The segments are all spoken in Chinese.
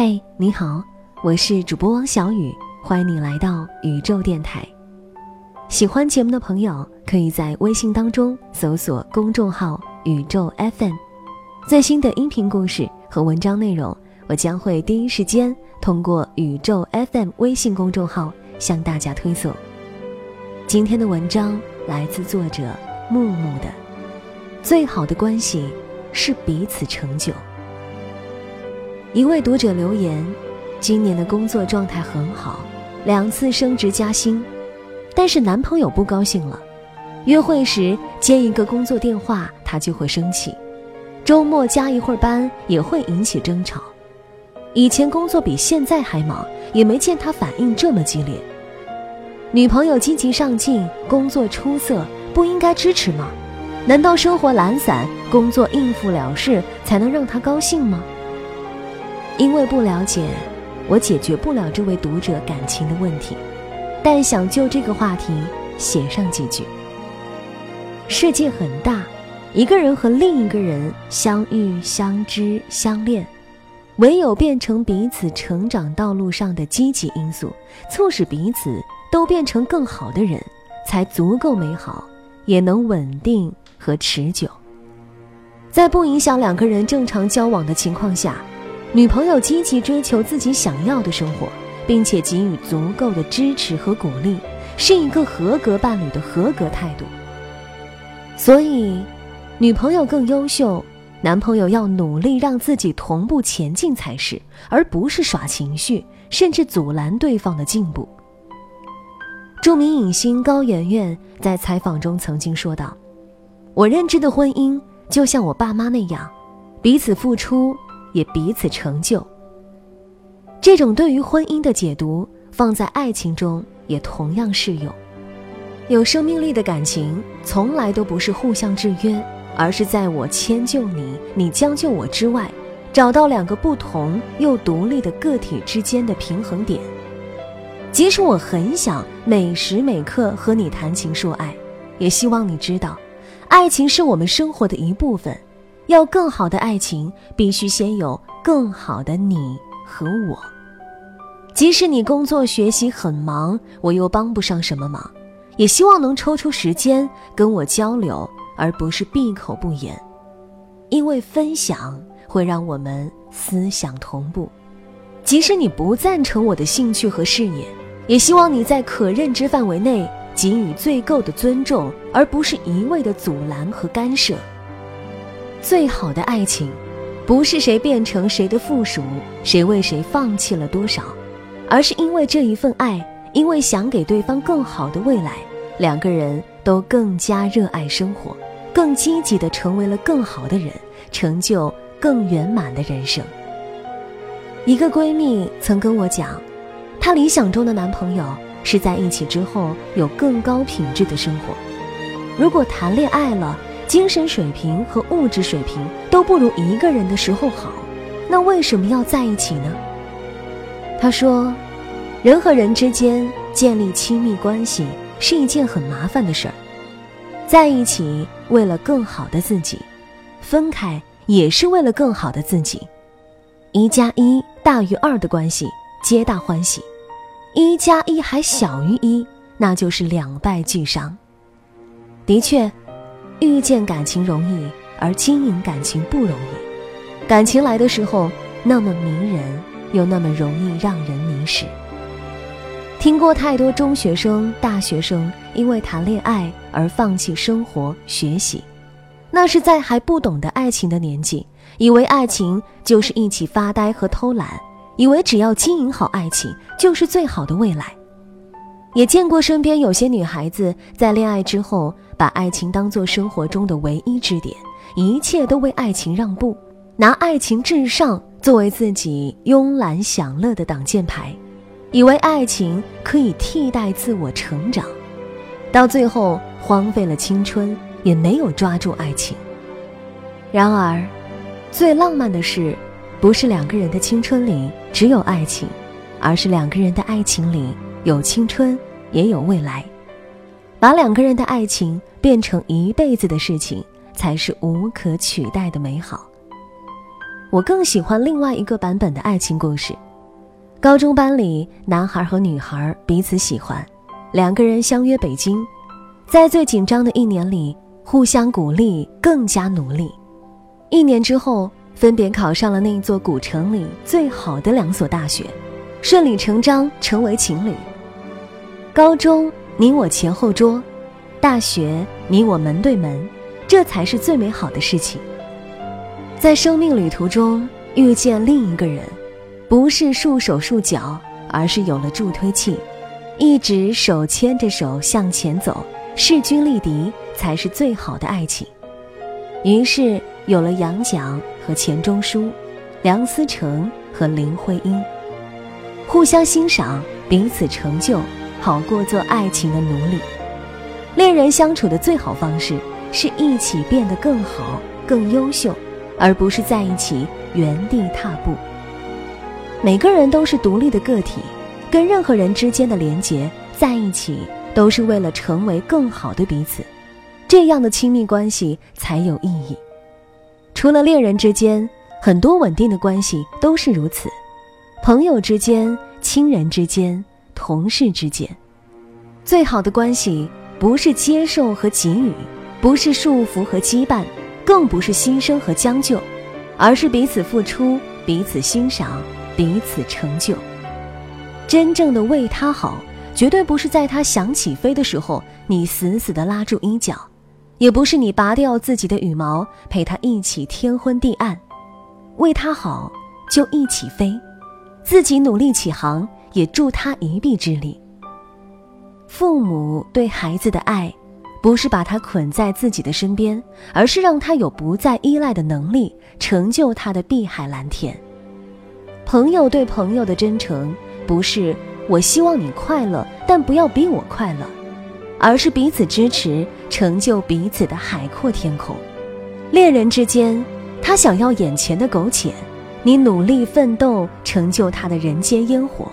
嘿，你好，我是主播汪小雨，欢迎你来到宇宙电台。喜欢节目的朋友，可以在微信当中搜索公众号“宇宙 FM”，最新的音频故事和文章内容，我将会第一时间通过“宇宙 FM” 微信公众号向大家推送。今天的文章来自作者木木的，最好的关系是彼此成就。一位读者留言：“今年的工作状态很好，两次升职加薪，但是男朋友不高兴了。约会时接一个工作电话，他就会生气；周末加一会儿班也会引起争吵。以前工作比现在还忙，也没见他反应这么激烈。女朋友积极上进，工作出色，不应该支持吗？难道生活懒散，工作应付了事才能让他高兴吗？”因为不了解，我解决不了这位读者感情的问题，但想就这个话题写上几句。世界很大，一个人和另一个人相遇、相知、相恋，唯有变成彼此成长道路上的积极因素，促使彼此都变成更好的人，才足够美好，也能稳定和持久。在不影响两个人正常交往的情况下。女朋友积极追求自己想要的生活，并且给予足够的支持和鼓励，是一个合格伴侣的合格态度。所以，女朋友更优秀，男朋友要努力让自己同步前进才是，而不是耍情绪，甚至阻拦对方的进步。著名影星高圆圆在采访中曾经说道：“我认知的婚姻就像我爸妈那样，彼此付出。”也彼此成就。这种对于婚姻的解读，放在爱情中也同样适用。有生命力的感情，从来都不是互相制约，而是在我迁就你，你将就我之外，找到两个不同又独立的个体之间的平衡点。即使我很想每时每刻和你谈情说爱，也希望你知道，爱情是我们生活的一部分。要更好的爱情，必须先有更好的你和我。即使你工作学习很忙，我又帮不上什么忙，也希望能抽出时间跟我交流，而不是闭口不言。因为分享会让我们思想同步。即使你不赞成我的兴趣和事业，也希望你在可认知范围内给予最够的尊重，而不是一味的阻拦和干涉。最好的爱情，不是谁变成谁的附属，谁为谁放弃了多少，而是因为这一份爱，因为想给对方更好的未来，两个人都更加热爱生活，更积极的成为了更好的人，成就更圆满的人生。一个闺蜜曾跟我讲，她理想中的男朋友是在一起之后有更高品质的生活，如果谈恋爱了。精神水平和物质水平都不如一个人的时候好，那为什么要在一起呢？他说，人和人之间建立亲密关系是一件很麻烦的事儿，在一起为了更好的自己，分开也是为了更好的自己。一加一大于二的关系，皆大欢喜；一加一还小于一，那就是两败俱伤。的确。遇见感情容易，而经营感情不容易。感情来的时候那么迷人，又那么容易让人迷失。听过太多中学生、大学生因为谈恋爱而放弃生活、学习，那是在还不懂得爱情的年纪，以为爱情就是一起发呆和偷懒，以为只要经营好爱情就是最好的未来。也见过身边有些女孩子在恋爱之后。把爱情当做生活中的唯一支点，一切都为爱情让步，拿爱情至上作为自己慵懒享乐的挡箭牌，以为爱情可以替代自我成长，到最后荒废了青春，也没有抓住爱情。然而，最浪漫的事，不是两个人的青春里只有爱情，而是两个人的爱情里有青春，也有未来。把两个人的爱情变成一辈子的事情，才是无可取代的美好。我更喜欢另外一个版本的爱情故事。高中班里，男孩和女孩彼此喜欢，两个人相约北京，在最紧张的一年里，互相鼓励，更加努力。一年之后，分别考上了那座古城里最好的两所大学，顺理成章成为情侣。高中你我前后桌，大学你我门对门，这才是最美好的事情。在生命旅途中遇见另一个人。不是束手束脚，而是有了助推器，一直手牵着手向前走，势均力敌才是最好的爱情。于是有了杨绛和钱钟书，梁思成和林徽因，互相欣赏，彼此成就，好过做爱情的奴隶。恋人相处的最好方式是一起变得更好、更优秀，而不是在一起原地踏步。每个人都是独立的个体，跟任何人之间的连结在一起，都是为了成为更好的彼此，这样的亲密关系才有意义。除了恋人之间，很多稳定的关系都是如此，朋友之间、亲人之间、同事之间，最好的关系不是接受和给予，不是束缚和羁绊，更不是牺牲和将就，而是彼此付出，彼此欣赏。彼此成就，真正的为他好，绝对不是在他想起飞的时候，你死死的拉住衣角，也不是你拔掉自己的羽毛陪他一起天昏地暗。为他好，就一起飞，自己努力起航，也助他一臂之力。父母对孩子的爱，不是把他捆在自己的身边，而是让他有不再依赖的能力，成就他的碧海蓝天。朋友对朋友的真诚，不是我希望你快乐，但不要比我快乐，而是彼此支持，成就彼此的海阔天空。恋人之间，他想要眼前的苟且，你努力奋斗，成就他的人间烟火；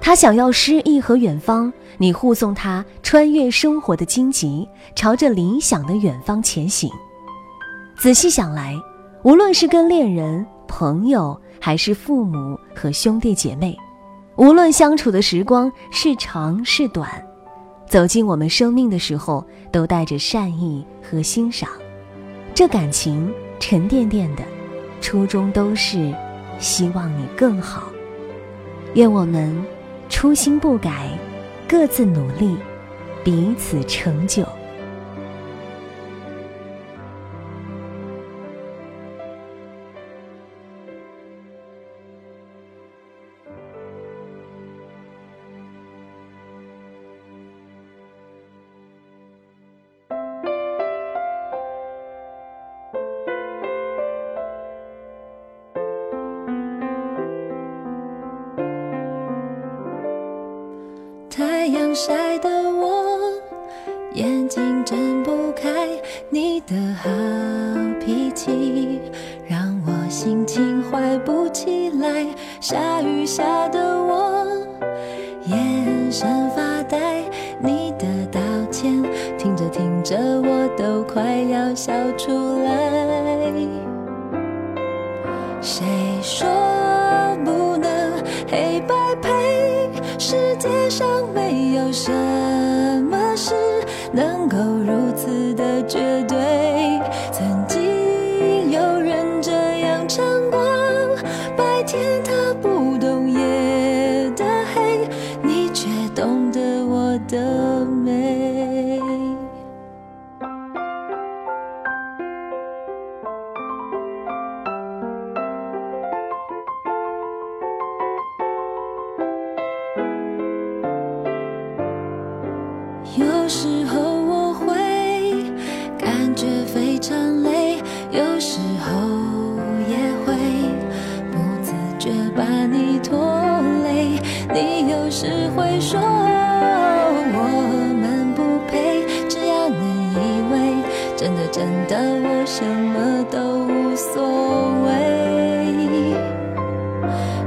他想要诗意和远方，你护送他穿越生活的荆棘，朝着理想的远方前行。仔细想来，无论是跟恋人、朋友，还是父母和兄弟姐妹，无论相处的时光是长是短，走进我们生命的时候，都带着善意和欣赏。这感情沉甸甸的，初衷都是希望你更好。愿我们初心不改，各自努力，彼此成就。晒的我眼睛睁不开，你的好脾气让我心情坏不起来。下雨下的我眼神发能够如此的绝对。曾经有人这样唱过，白天他不懂夜的黑，你却懂得我的美。有时是会说我们不配，只要你以为真的真的我什么都无所谓。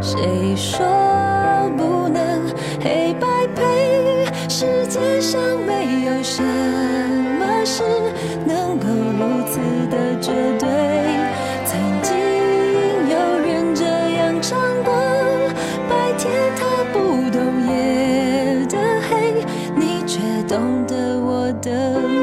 谁说不能黑白配？世界上没有什么事能够如此的绝的。